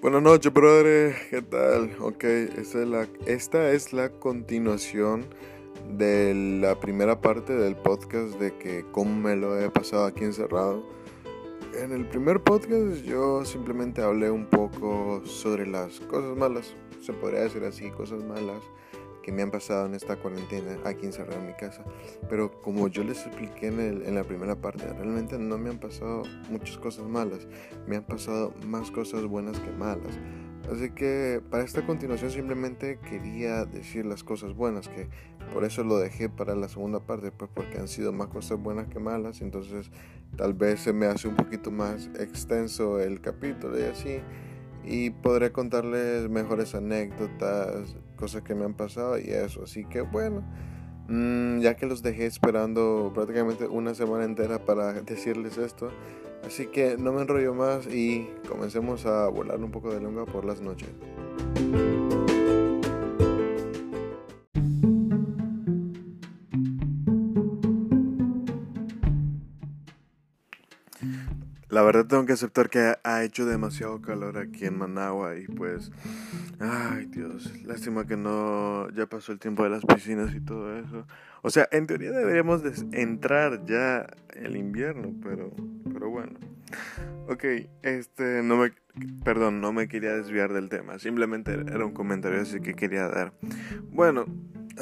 Buenas noches, brother. ¿Qué tal? Ok, esta es, la, esta es la continuación de la primera parte del podcast de que cómo me lo he pasado aquí encerrado. En el primer podcast yo simplemente hablé un poco sobre las cosas malas, se podría decir así, cosas malas que me han pasado en esta cuarentena aquí encerrado en mi casa. Pero como yo les expliqué en, en, la primera parte, realmente no me han pasado muchas cosas malas, me han pasado más cosas buenas que malas. Así que para esta continuación simplemente quería decir las cosas buenas, que por eso lo dejé para la segunda parte, pues porque han sido más cosas buenas que malas, entonces tal vez se me hace un poquito más extenso el capítulo y así y podré contarles mejores anécdotas, cosas que me han pasado y eso. Así que bueno, mm, ya que los dejé esperando prácticamente una semana entera para decirles esto, así que no me enrollo más y comencemos a volar un poco de lengua por las noches. La verdad tengo que aceptar que ha hecho demasiado calor aquí en Managua y pues, ay Dios, lástima que no, ya pasó el tiempo de las piscinas y todo eso. O sea, en teoría deberíamos entrar ya el invierno, pero, pero bueno. Ok, este, no me, perdón, no me quería desviar del tema, simplemente era un comentario así que quería dar. Bueno,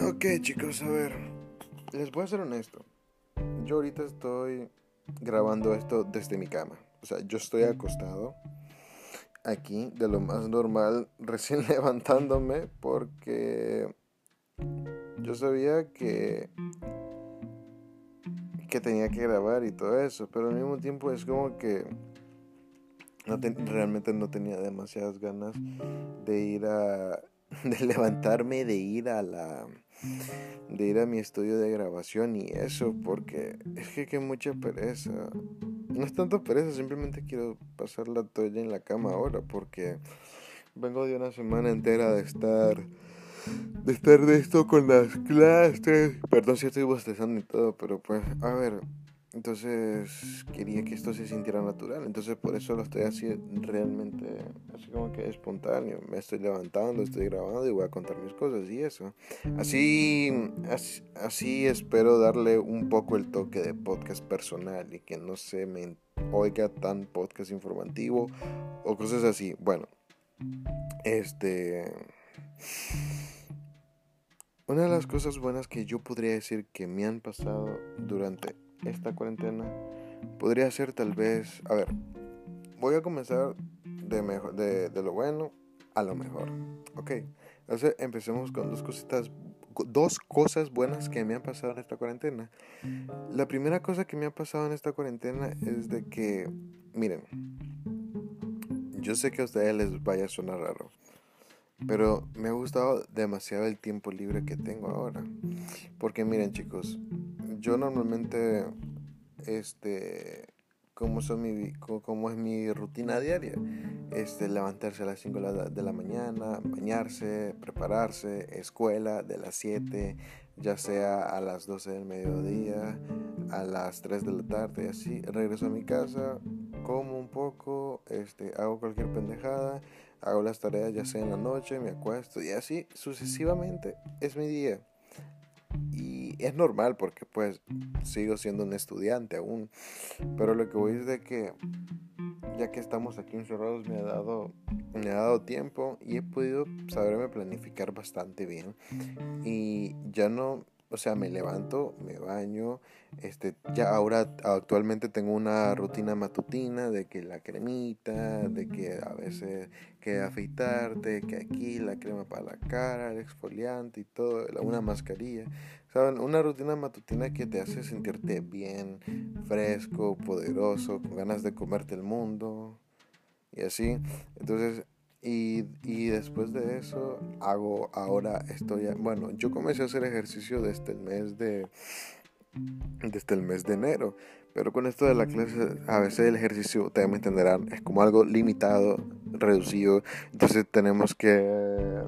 ok chicos, a ver, les voy a ser honesto. Yo ahorita estoy grabando esto desde mi cama. O sea, yo estoy acostado aquí de lo más normal, recién levantándome porque yo sabía que que tenía que grabar y todo eso, pero al mismo tiempo es como que realmente no tenía demasiadas ganas de ir a de levantarme, de ir a la de ir a mi estudio de grabación y eso, porque es que que mucha pereza. No es tanto pereza, simplemente quiero pasar la toalla en la cama ahora, porque vengo de una semana entera de estar de estar de esto con las clases. Perdón si estoy bostezando y todo, pero pues, a ver, entonces quería que esto se sintiera natural. Entonces por eso lo estoy haciendo realmente así como que espontáneo. Me estoy levantando, estoy grabando y voy a contar mis cosas y eso. Así, así, espero darle un poco el toque de podcast personal y que no se me oiga tan podcast informativo o cosas así. Bueno, este... Una de las cosas buenas que yo podría decir que me han pasado durante esta cuarentena podría ser tal vez, a ver, voy a comenzar de, mejor, de, de lo bueno a lo mejor, ok. Entonces empecemos con dos cositas, dos cosas buenas que me han pasado en esta cuarentena. La primera cosa que me ha pasado en esta cuarentena es de que, miren, yo sé que a ustedes les vaya a sonar raro, pero me ha gustado demasiado el tiempo libre que tengo ahora. Porque miren chicos, yo normalmente, este, como, son mi, como es mi rutina diaria, este, levantarse a las 5 de la mañana, bañarse, prepararse, escuela de las 7, ya sea a las 12 del mediodía, a las 3 de la tarde, así, regreso a mi casa, como un poco, este, hago cualquier pendejada, hago las tareas ya sea en la noche, me acuesto y así sucesivamente es mi día. Es normal porque pues sigo siendo un estudiante aún. Pero lo que voy es de que ya que estamos aquí encerrados me ha dado me ha dado tiempo y he podido saberme planificar bastante bien y ya no o sea, me levanto, me baño, este, ya ahora actualmente tengo una rutina matutina de que la cremita, de que a veces que afeitarte, que aquí la crema para la cara, el exfoliante y todo, una mascarilla. ¿Saben? Una rutina matutina que te hace sentirte bien, fresco, poderoso, con ganas de comerte el mundo y así. Entonces, y, y, después de eso hago ahora estoy bueno yo comencé a hacer ejercicio desde el mes de desde el mes de enero pero con esto de la clase a veces el ejercicio ustedes me entenderán es como algo limitado reducido entonces tenemos que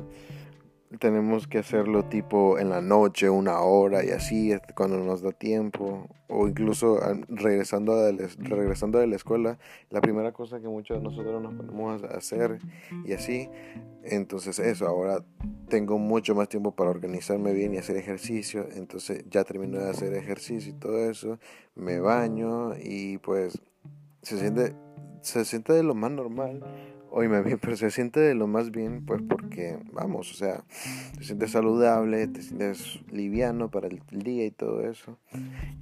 tenemos que hacerlo tipo en la noche, una hora y así, cuando nos da tiempo. O incluso regresando de, la, regresando de la escuela, la primera cosa que muchos de nosotros nos ponemos a hacer y así. Entonces eso, ahora tengo mucho más tiempo para organizarme bien y hacer ejercicio. Entonces ya termino de hacer ejercicio y todo eso. Me baño y pues se siente, se siente de lo más normal Oíme bien, pero se siente de lo más bien, pues porque, vamos, o sea, te sientes saludable, te sientes liviano para el día y todo eso.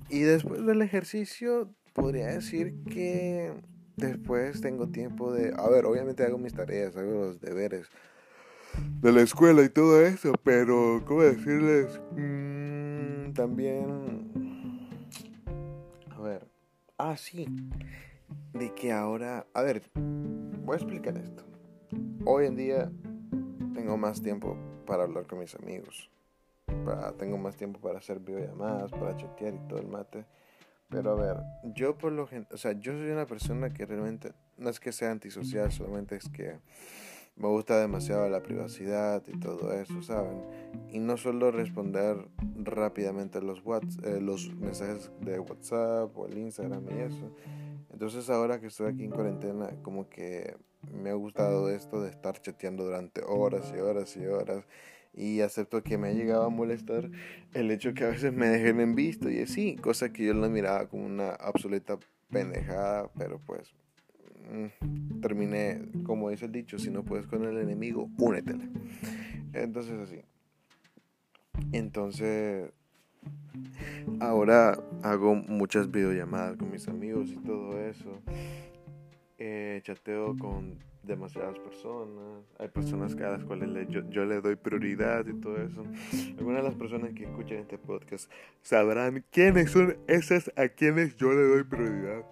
Y después del ejercicio, podría decir que después tengo tiempo de, a ver, obviamente hago mis tareas, hago los deberes de la escuela y todo eso, pero, ¿cómo decirles? Mm, también, a ver, ah, sí, de que ahora, a ver, voy a explicar esto. Hoy en día tengo más tiempo para hablar con mis amigos. tengo más tiempo para hacer videollamadas, para chatear y todo el mate. Pero a ver, yo por lo general, o sea, yo soy una persona que realmente no es que sea antisocial, solamente es que me gusta demasiado la privacidad y todo eso, ¿saben? Y no suelo responder rápidamente los, eh, los mensajes de WhatsApp o el Instagram y eso. Entonces ahora que estoy aquí en cuarentena, como que me ha gustado esto de estar chateando durante horas y horas y horas. Y acepto que me ha llegado a molestar el hecho que a veces me dejen en visto y así, cosa que yo lo miraba como una absoluta pendejada, pero pues mm, terminé, como dice el dicho, si no puedes con el enemigo, únetele. Entonces así. Entonces Ahora hago muchas videollamadas con mis amigos y todo eso. Eh, chateo con demasiadas personas. Hay personas a las cuales yo, yo le doy prioridad y todo eso. Algunas de las personas que escuchan este podcast sabrán quiénes son esas a quienes yo le doy prioridad.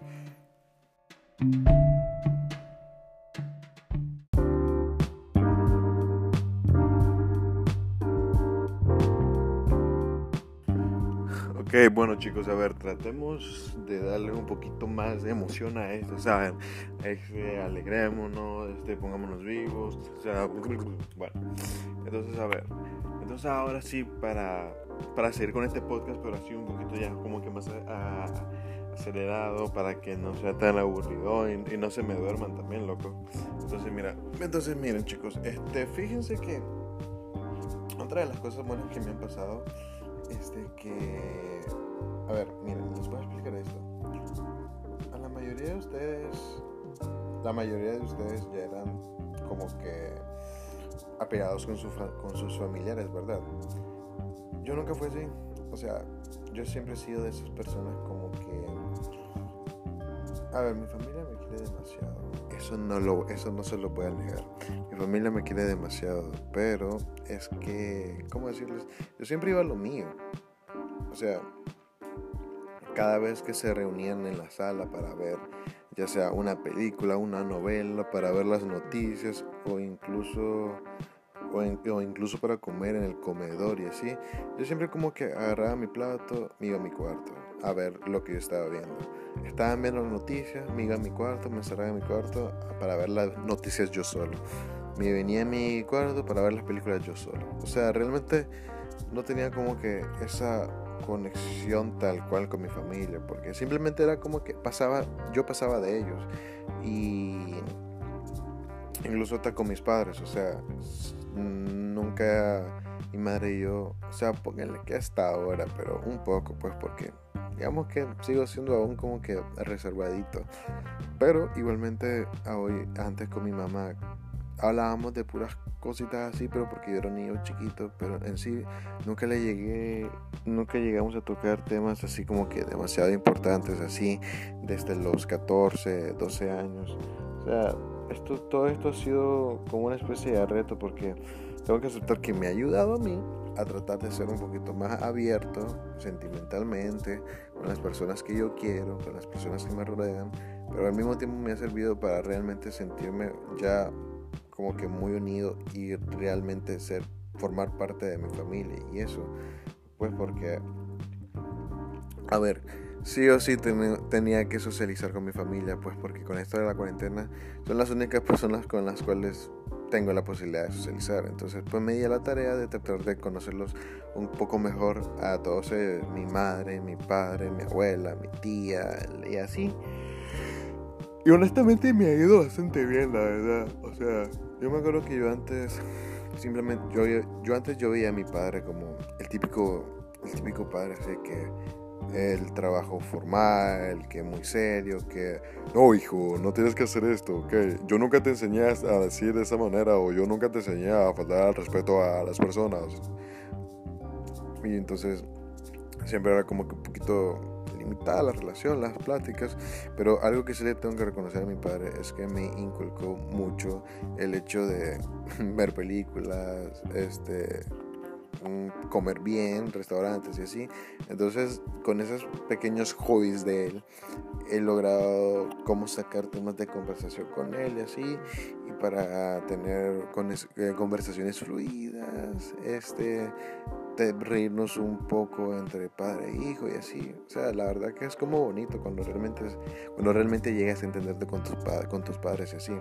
Bueno chicos, a ver, tratemos de darle un poquito más de emoción a esto, ¿saben? Este, alegrémonos, este, pongámonos vivos, o sea, bueno. Entonces, a ver, entonces ahora sí, para, para seguir con este podcast, pero así un poquito ya como que más acelerado, para que no sea tan aburrido y, y no se me duerman también, loco. Entonces, mira, entonces miren chicos, este, fíjense que otra de las cosas buenas que me han pasado este que... A ver, miren, les voy a explicar esto. A la mayoría de ustedes, la mayoría de ustedes ya eran como que apegados con, con sus familiares, ¿verdad? Yo nunca fui así. O sea, yo siempre he sido de esas personas como que... A ver, mi familia me quiere demasiado. Eso no, lo, eso no se lo voy a negar. Mi familia me quiere demasiado, pero es que, ¿cómo decirles? Yo siempre iba a lo mío. O sea, cada vez que se reunían en la sala para ver ya sea una película, una novela, para ver las noticias o incluso o, incluso para comer en el comedor y así, yo siempre como que agarraba mi plato, me iba a mi cuarto a ver lo que yo estaba viendo. Estaba viendo las noticias, me iba a mi cuarto, me encerraba en mi cuarto para ver las noticias yo solo. Me venía a mi cuarto para ver las películas yo solo. O sea, realmente no tenía como que esa conexión tal cual con mi familia, porque simplemente era como que pasaba, yo pasaba de ellos y incluso hasta con mis padres, o sea, nunca mi madre y yo, o sea, pónganle que hasta ahora, pero un poco, pues porque digamos que sigo siendo aún como que reservadito, pero igualmente hoy, antes con mi mamá, hablábamos de puras cositas así, pero porque yo era un niño chiquito, pero en sí nunca le llegué, nunca llegamos a tocar temas así como que demasiado importantes, así desde los 14, 12 años. O sea, esto, todo esto ha sido como una especie de reto porque tengo que aceptar que me ha ayudado a mí a tratar de ser un poquito más abierto sentimentalmente con las personas que yo quiero, con las personas que me rodean, pero al mismo tiempo me ha servido para realmente sentirme ya como que muy unido y realmente ser formar parte de mi familia. Y eso pues porque a ver sí o sí tenía que socializar con mi familia pues porque con esto de la cuarentena son las únicas personas con las cuales tengo la posibilidad de socializar. Entonces, pues me di a la tarea de tratar de conocerlos un poco mejor a todos, eh, mi madre, mi padre, mi abuela, mi tía y así. Y honestamente me ha ido bastante bien, la verdad. O sea, yo me acuerdo que yo antes, simplemente, yo, yo antes yo veía a mi padre como el típico, el típico padre, así que el trabajo formal, que muy serio, que no hijo, no tienes que hacer esto, que yo nunca te enseñé a decir de esa manera o yo nunca te enseñé a faltar al respeto a las personas. Y entonces siempre era como que un poquito limitada la relación, las pláticas, pero algo que sí le tengo que reconocer a mi padre es que me inculcó mucho el hecho de ver películas, este comer bien, restaurantes y así. Entonces, con esos pequeños hobbies de él, he logrado cómo sacar temas de conversación con él y así, y para tener eh, conversaciones fluidas, este, reírnos un poco entre padre e hijo y así. O sea, la verdad que es como bonito cuando realmente, cuando realmente llegas a entenderte con tus, con tus padres y así.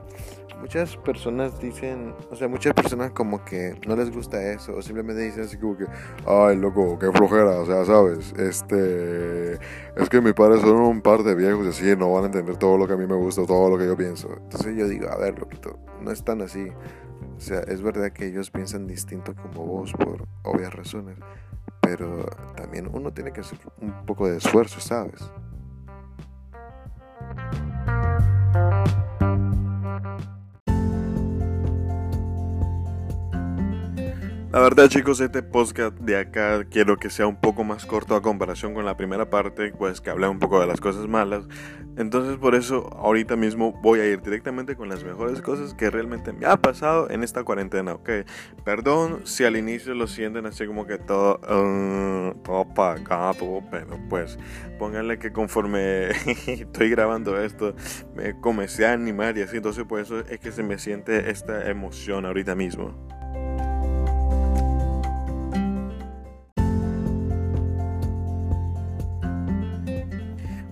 Muchas personas dicen, o sea, muchas personas como que no les gusta eso o simplemente dicen así como que, ay, loco, qué flojera, o sea, sabes, este, es que mis padres son un par de viejos y así no van a entender todo lo que a mí me gusta, todo lo que yo pienso. Entonces yo digo, a ver, loquito, no es tan así. O sea, es verdad que ellos piensan distinto como vos por obvias razones, pero también uno tiene que hacer un poco de esfuerzo, ¿sabes? La verdad chicos, este podcast de acá quiero que sea un poco más corto a comparación con la primera parte, pues que hablé un poco de las cosas malas. Entonces por eso ahorita mismo voy a ir directamente con las mejores cosas que realmente me ha pasado en esta cuarentena, ¿ok? Perdón si al inicio lo sienten así como que todo, uh, todo apagado, pero pues pónganle que conforme estoy grabando esto me comencé a animar y así, entonces por eso es que se me siente esta emoción ahorita mismo.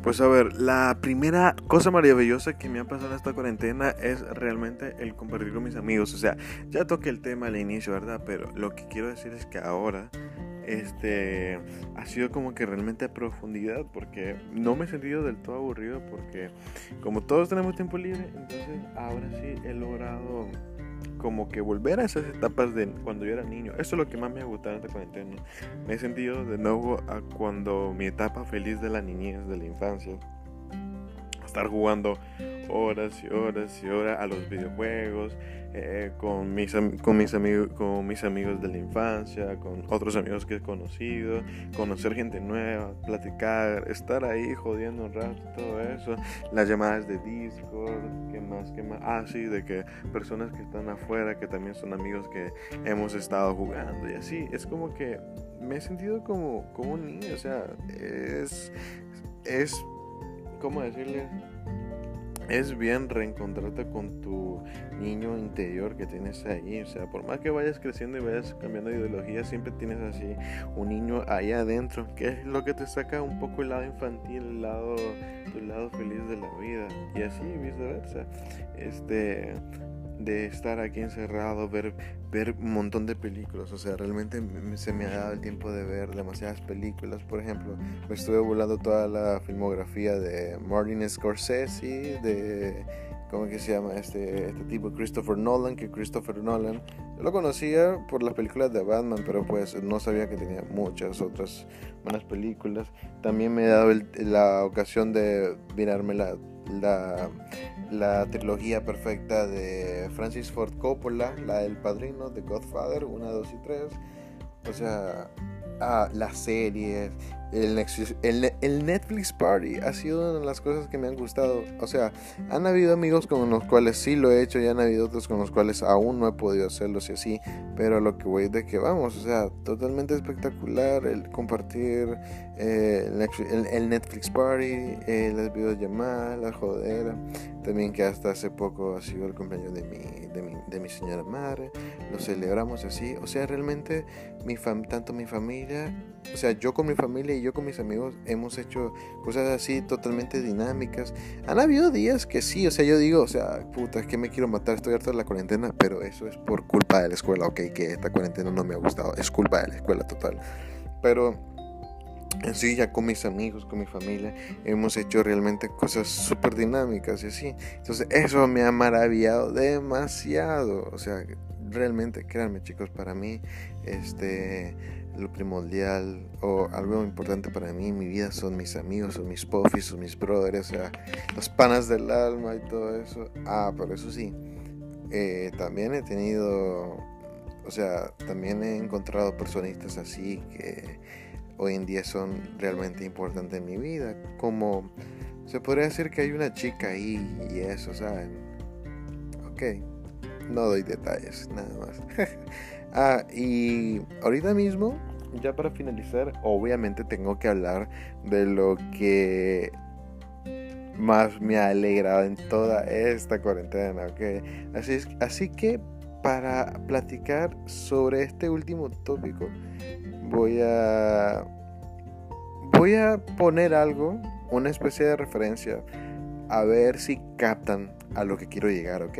Pues a ver, la primera cosa maravillosa que me ha pasado en esta cuarentena es realmente el compartir con mis amigos. O sea, ya toqué el tema al inicio, ¿verdad? Pero lo que quiero decir es que ahora este ha sido como que realmente a profundidad porque no me he sentido del todo aburrido porque como todos tenemos tiempo libre, entonces ahora sí he logrado como que volver a esas etapas de cuando yo era niño. Eso es lo que más me ha gustado en esta cuarentena. Me he sentido de nuevo a cuando mi etapa feliz de la niñez, de la infancia. Estar jugando horas y horas y horas a los videojuegos, eh, con, mis, con, mis amigos, con mis amigos de la infancia, con otros amigos que he conocido, conocer gente nueva, platicar, estar ahí jodiendo un rato, todo eso, las llamadas de Discord, ¿qué más, qué más? Ah, de que personas que están afuera, que también son amigos que hemos estado jugando y así, es como que me he sentido como, como un niño, o sea, es, es, ¿cómo decirle? es bien reencontrarte con tu niño interior que tienes ahí. O sea, por más que vayas creciendo y vayas cambiando de ideología, siempre tienes así un niño ahí adentro, que es lo que te saca un poco el lado infantil, el lado, tu lado feliz de la vida. Y así viceversa. Este de estar aquí encerrado, ver, ver un montón de películas. O sea, realmente se me ha dado el tiempo de ver demasiadas películas. Por ejemplo, me estuve volando toda la filmografía de Martin Scorsese, de... ¿Cómo que se llama este, este tipo? Christopher Nolan, que Christopher Nolan, yo lo conocía por las películas de Batman, pero pues no sabía que tenía muchas otras buenas películas. También me he dado la ocasión de mirarme la la, la trilogía perfecta de Francis Ford Coppola, la del padrino, de Godfather, 1, 2 y 3. O sea, ah, las series, el, el, Netflix Party ha sido una de las cosas que me han gustado. O sea, han habido amigos con los cuales sí lo he hecho y han habido otros con los cuales aún no he podido hacerlo, si así. Pero lo que voy de que vamos, o sea, totalmente espectacular el compartir eh, el, Netflix Party, eh, las videollamadas, la jodera. También que hasta hace poco ha sido el cumpleaños de mi, de mi, de mi señora madre. Lo celebramos así. O sea, realmente mi fam tanto mi familia, o sea, yo con mi familia y yo con mis amigos hemos hecho cosas así totalmente dinámicas. Han habido días que sí, o sea, yo digo, o sea, puta, es que me quiero matar, estoy harto de la cuarentena, pero eso es por culpa de la escuela, ok, que esta cuarentena no me ha gustado, es culpa de la escuela total. Pero en sí, ya con mis amigos, con mi familia, hemos hecho realmente cosas súper dinámicas y así. Entonces, eso me ha maravillado demasiado. O sea, realmente, créanme chicos, para mí, este, lo primordial o algo importante para mí en mi vida son mis amigos, son mis pofis, son mis brothers, o sea, los panas del alma y todo eso. Ah, pero eso sí, eh, también he tenido, o sea, también he encontrado personistas así que hoy en día son realmente importantes en mi vida. Como se podría decir que hay una chica ahí y eso, ¿saben? Ok, no doy detalles, nada más. ah, y ahorita mismo, ya para finalizar, obviamente tengo que hablar de lo que más me ha alegrado en toda esta cuarentena, ¿ok? Así, es, así que para platicar sobre este último tópico, voy a voy a poner algo, una especie de referencia, a ver si captan a lo que quiero llegar, ¿ok?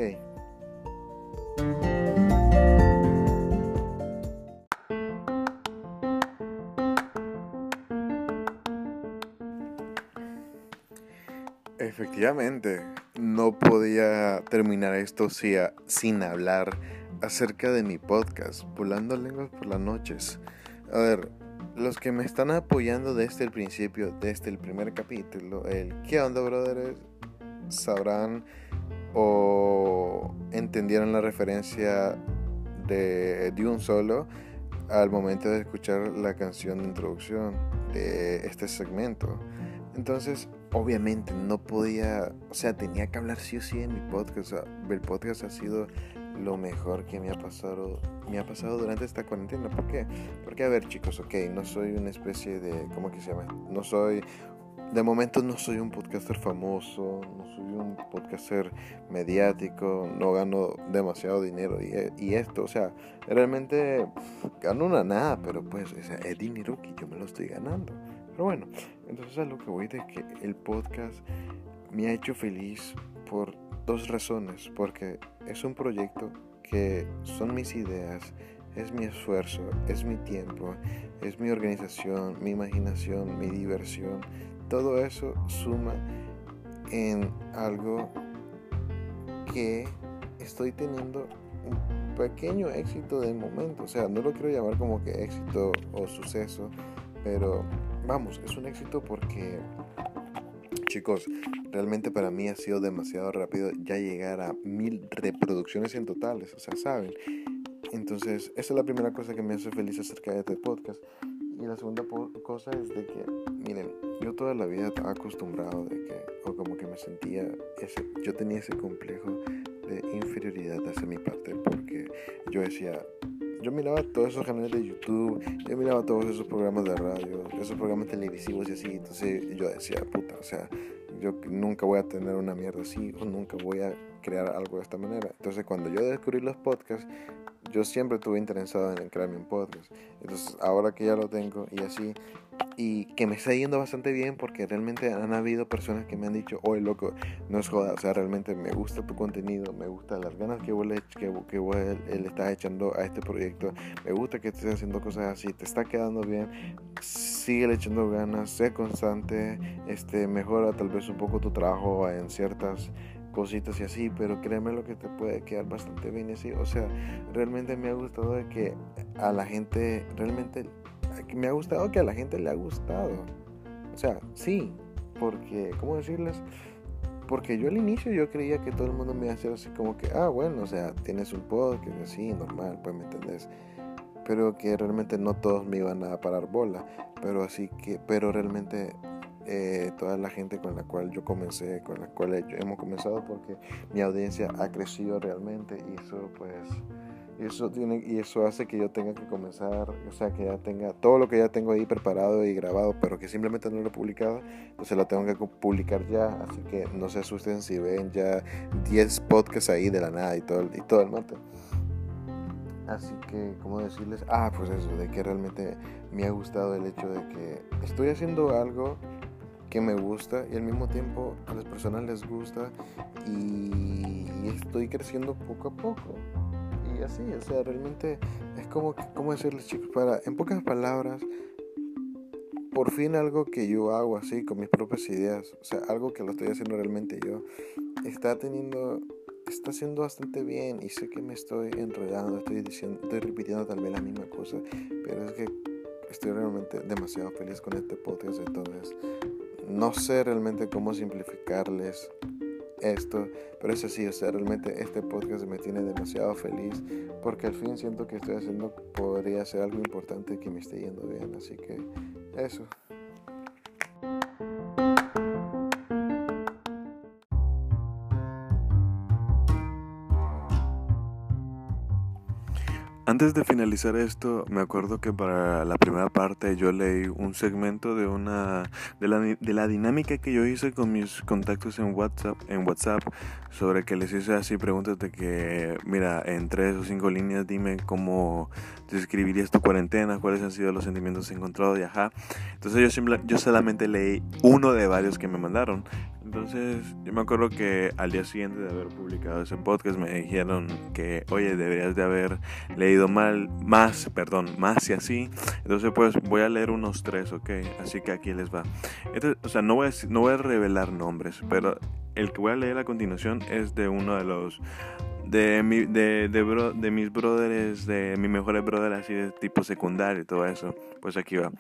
Efectivamente, no podía terminar esto sin hablar acerca de mi podcast, Volando Lenguas por las Noches. A ver, los que me están apoyando desde el principio, desde el primer capítulo, el ¿qué onda, brothers? Sabrán o entendieron la referencia de, de un solo al momento de escuchar la canción de introducción de este segmento. Entonces, obviamente no podía, o sea, tenía que hablar sí o sí en mi podcast. el podcast ha sido lo mejor que me ha pasado me ha pasado durante esta cuarentena. ¿Por qué? Porque a ver chicos, ok, no soy una especie de, ¿cómo que se llama? No soy, de momento no soy un podcaster famoso, no soy un podcaster mediático, no gano demasiado dinero y, esto, o sea, realmente gano una nada, pero pues es dinero que yo me lo estoy ganando. Pero bueno, entonces a lo que voy de que el podcast me ha hecho feliz por dos razones, porque es un proyecto que son mis ideas, es mi esfuerzo, es mi tiempo, es mi organización, mi imaginación, mi diversión. Todo eso suma en algo que estoy teniendo un pequeño éxito de momento. O sea, no lo quiero llamar como que éxito o suceso, pero vamos, es un éxito porque Chicos, realmente para mí ha sido demasiado rápido ya llegar a mil reproducciones en totales, o sea, ¿saben? Entonces, esa es la primera cosa que me hace feliz acerca de este podcast. Y la segunda cosa es de que, miren, yo toda la vida estaba acostumbrado de que, o como que me sentía, ese, yo tenía ese complejo de inferioridad hacia mi parte, porque yo decía, yo miraba todos esos canales de YouTube, yo miraba todos esos programas de radio, esos programas televisivos y así, entonces yo decía, puta, o sea, yo nunca voy a tener una mierda así o nunca voy a crear algo de esta manera. Entonces cuando yo descubrí los podcasts, yo siempre estuve interesado en crear mi podcast. Entonces ahora que ya lo tengo y así, y que me está yendo bastante bien porque realmente han habido personas que me han dicho, oye loco, no es joda, o sea, realmente me gusta tu contenido, me gusta las ganas que vos le, que, que vos le estás echando a este proyecto, me gusta que estés haciendo cosas así, te está quedando bien, sigue echando ganas, sé constante, este, mejora tal vez un poco tu trabajo en ciertas cositas y así, pero créeme lo que te puede quedar bastante bien y así. O sea, realmente me ha gustado de que a la gente, realmente me ha gustado que a la gente le ha gustado. O sea, sí, porque, ¿cómo decirles? Porque yo al inicio yo creía que todo el mundo me iba a hacer así como que, ah, bueno, o sea, tienes un podcast así, normal, pues me entendés. Pero que realmente no todos me iban a parar bola. Pero así que, pero realmente eh, toda la gente con la cual yo comencé, con la cual hemos comenzado, porque mi audiencia ha crecido realmente y eso pues Y eso, tiene, y eso hace que yo tenga que comenzar, o sea, que ya tenga todo lo que ya tengo ahí preparado y grabado, pero que simplemente no lo he publicado, entonces lo tengo que publicar ya. Así que no se asusten si ven ya 10 podcasts ahí de la nada y todo, y todo el mate. Así que, ¿cómo decirles? Ah, pues eso, de que realmente me ha gustado el hecho de que estoy haciendo algo que me gusta y al mismo tiempo a las personas les gusta y estoy creciendo poco a poco. Así, o sea, realmente es como, ¿cómo decirles chicos? Para, en pocas palabras, por fin algo que yo hago así, con mis propias ideas, o sea, algo que lo estoy haciendo realmente yo, está teniendo, está haciendo bastante bien y sé que me estoy enredando, estoy diciendo, estoy repitiendo tal vez la misma cosa, pero es que estoy realmente demasiado feliz con este podcast, entonces no sé realmente cómo simplificarles esto, pero es así, o sea, realmente este podcast me tiene demasiado feliz porque al fin siento que estoy haciendo podría ser algo importante que me esté yendo bien, así que eso. Antes de finalizar esto, me acuerdo que para la primera parte yo leí un segmento de una de la, de la dinámica que yo hice con mis contactos en WhatsApp, en WhatsApp sobre que les hice así preguntas de que, mira, en tres o cinco líneas dime cómo describirías tu cuarentena, cuáles han sido los sentimientos encontrados y ajá. Entonces yo, simple, yo solamente leí uno de varios que me mandaron. Entonces yo me acuerdo que al día siguiente de haber publicado ese podcast me dijeron que, oye, deberías de haber leído mal, más, perdón, más y así. Entonces pues voy a leer unos tres, ¿ok? Así que aquí les va. Entonces, o sea, no voy, a, no voy a revelar nombres, pero el que voy a leer a continuación es de uno de los de, mi, de, de, de mis brothers, de mis mejores brothers así de tipo secundario y todo eso. Pues aquí va.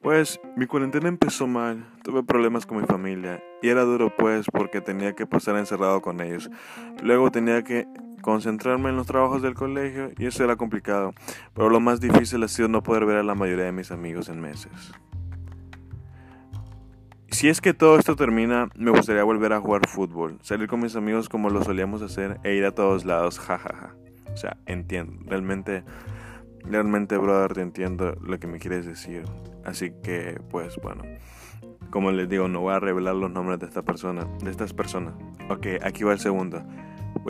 Pues mi cuarentena empezó mal, tuve problemas con mi familia y era duro pues porque tenía que pasar encerrado con ellos. Luego tenía que concentrarme en los trabajos del colegio y eso era complicado, pero lo más difícil ha sido no poder ver a la mayoría de mis amigos en meses. Si es que todo esto termina, me gustaría volver a jugar fútbol, salir con mis amigos como lo solíamos hacer e ir a todos lados, jajaja. O sea, entiendo, realmente, realmente, brother, te entiendo lo que me quieres decir. Así que, pues bueno, como les digo, no voy a revelar los nombres de esta persona, de estas personas. Ok, aquí va el segundo.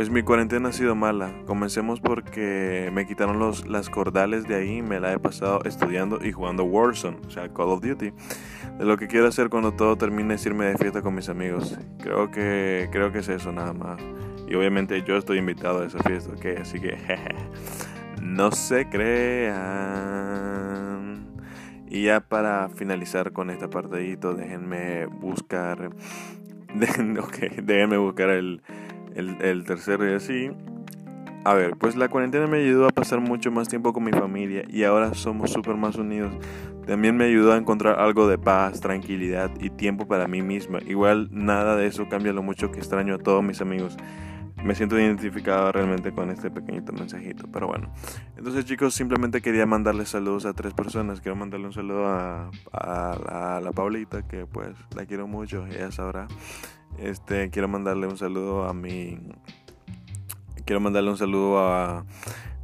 Pues mi cuarentena ha sido mala. Comencemos porque me quitaron los, las cordales de ahí. Me la he pasado estudiando y jugando Warzone, o sea, Call of Duty. De lo que quiero hacer cuando todo termine es irme de fiesta con mis amigos. Creo que, creo que es eso nada más. Y obviamente yo estoy invitado a esa fiesta, ok. Así que, no se crean. Y ya para finalizar con esta partidito, déjenme buscar. déjenme buscar el, el, tercero y así. A ver, pues la cuarentena me ayudó a pasar mucho más tiempo con mi familia y ahora somos súper más unidos. También me ayudó a encontrar algo de paz, tranquilidad y tiempo para mí misma. Igual nada de eso cambia lo mucho que extraño a todos mis amigos me siento identificado realmente con este pequeñito mensajito. Pero bueno, entonces chicos, simplemente quería mandarles saludos a tres personas. Quiero mandarle un saludo a, a, la Paulita, que pues la quiero mucho, ella sabrá. Este, quiero mandarle un saludo a mi... Quiero mandarle un saludo a...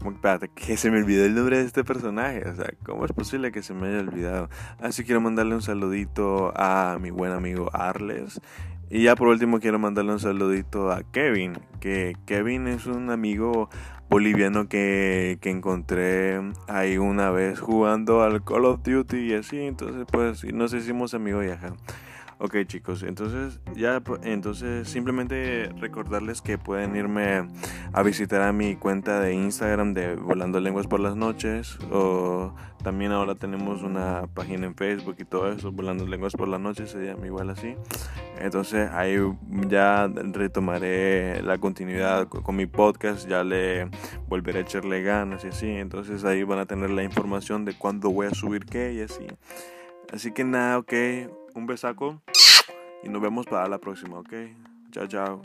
Espérate, que se me olvidó el nombre de este personaje. O sea, ¿cómo es posible que se me haya olvidado? Así quiero mandarle un saludito a mi buen amigo Arles. Y ya por último quiero mandarle un saludito a Kevin, que Kevin es un amigo boliviano que, que encontré ahí una vez jugando al Call of Duty y así, entonces pues nos hicimos amigos y ajá. Ok chicos, entonces ya entonces simplemente recordarles que pueden irme a visitar a mi cuenta de Instagram de Volando Lenguas por las noches o también ahora tenemos una página en Facebook y todo eso, Volando Lenguas por las noches se llama igual así. Entonces ahí ya retomaré la continuidad con mi podcast, ya le volveré a echarle ganas y así, entonces ahí van a tener la información de cuándo voy a subir qué y así. Así que nada, ok un besaco y nos vemos para la próxima, ¿ok? Chao, chao.